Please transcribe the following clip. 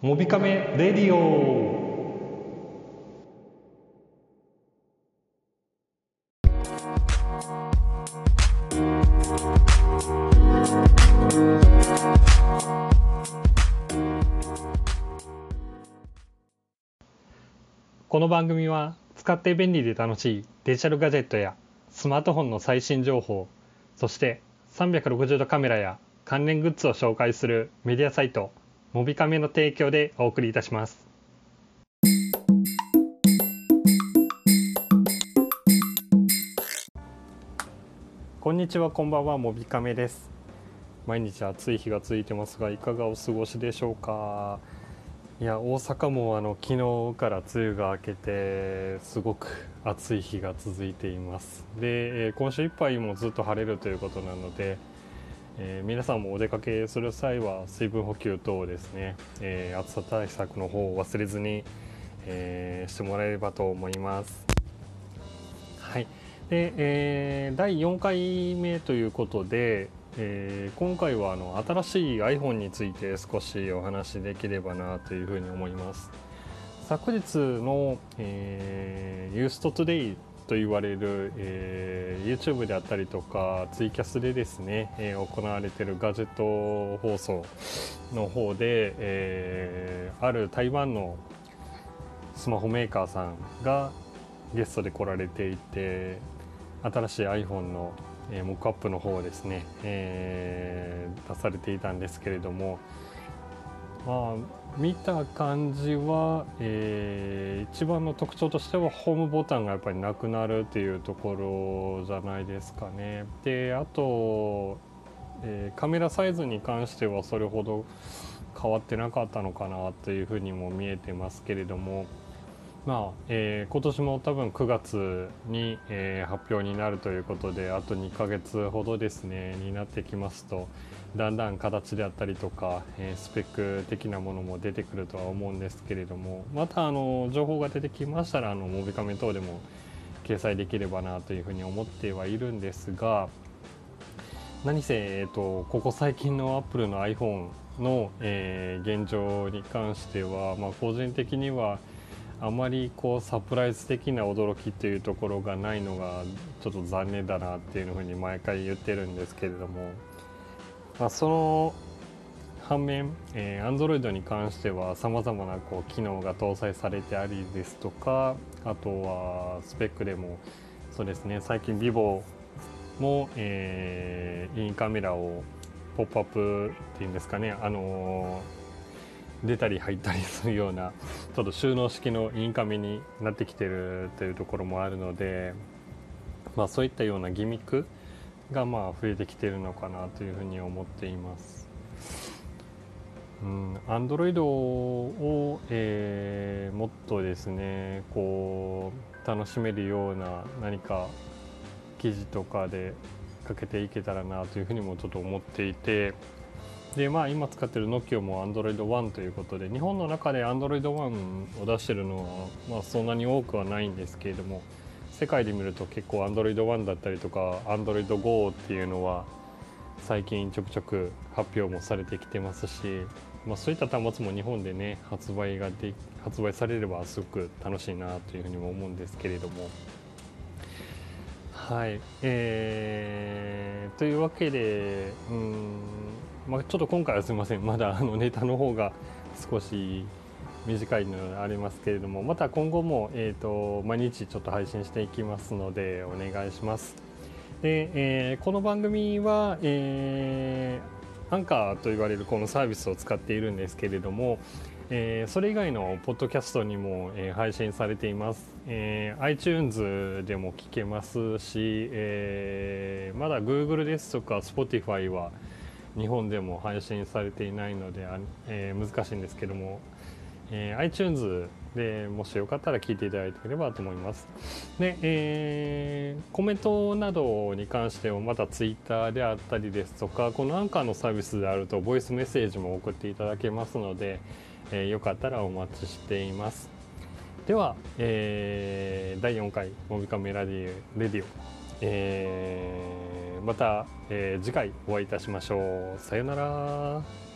モビカメレディオ。この番組は使って便利で楽しいデジタルガジェットやスマートフォンの最新情報そして360度カメラや関連グッズを紹介するメディアサイトモビカメの提供でお送りいたします。こんにちはこんばんはモビカメです。毎日暑い日が続いてますがいかがお過ごしでしょうか？いや大阪もあの昨日から梅雨が明けてすごく暑い日が続いています。で、えー今週いっぱいもずっと晴れるということなので、えー皆さんもお出かけする際は水分補給等ですね、えー暑さ対策の方を忘れずに、えーしてもらえればと思います。はい。で、えー第4回目ということで、え今回はあの新しい iPhone について少しお話しできればなというふうに思います。昨日の、えー、ユーストトゥデイと言われる、えー YouTube であったりとかツイキャスでですね、えー行われているガジェット放送の方で、えーある台湾のスマホメーカーさんがゲストで来られていて新しい iPhone の、えーモックアップの方をですね、えー出されていたんですけれどもまあ見た感じは、えー一番の特徴としてはホームボタンがやっぱりなくなるっていうところじゃないですかね。であと、えーカメラサイズに関してはそれほど変わってなかったのかなというふうにも見えてますけれども。まあえー今年も多分9月に、えー発表になるということであと2ヶ月ほどですねになってきますとだんだん形であったりとか、えースペック的なものも出てくるとは思うんですけれどもまたあの情報が出てきましたらあのモビカメ等でも掲載できればなというふうに思ってはいるんですが何せ、えー、とここ最近のアップルの iPhone の、え現状に関しては、まあ、個人的にはあまりこうサプライズ的な驚きというところがないのがちょっと残念だなっていうふうに毎回言ってるんですけれども、まあ、その反面、えー、Android に関してはさまざまなこう機能が搭載されてありですとかあとはスペックでもそうですね最近 vivo も、えーインカメラをポップアップっていうんですかねあのー出たり入ったりするようなちょっと収納式のインカメになってきてるというところもあるので、まあ、そういったようなギミックがまあ増えてきてるのかなというふうに思っています。うん、Android を、えーもっとですねこう楽しめるような何か記事とかでかけていけたらなというふうにもちょっと思っていてでまあ今使ってる Nokia も Android One ということで日本の中で Android One を出してるのは、まあ、そんなに多くはないんですけれども世界で見ると結構 Android One だったりとか Android Go っていうのは最近ちょくちょく発表もされてきてますし、まあ、そういった端末も日本でね発売がで発売されればすごく楽しいなというふうにも思うんですけれども。はい、えーというわけで、うんまあ、ちょっと今回はすみません、まだあのネタの方が少し短いのがありますけれども、また今後も、えー、と毎日ちょっと配信していきますので、お願いします。で、えーこの番組は、えーアンカーと言われるこのサービスを使っているんですけれども、えーそれ以外のポッドキャストにも、えー配信されています、えー iTunes でも聞けますし、えーまだ Google ですとか Spotify は日本でも配信されていないので、えー難しいんですけども、えー iTunes でもしよかったら聞いていただければと思います。で、えーコメントなどに関してはまた Twitter であったりですとかこのアンカーのサービスであるとボイスメッセージも送っていただけますので、えーよかったらお待ちしています。では、えー第4回「モビカメラディレディオ」えーまた、えー次回お会いいたしましょう。さようなら。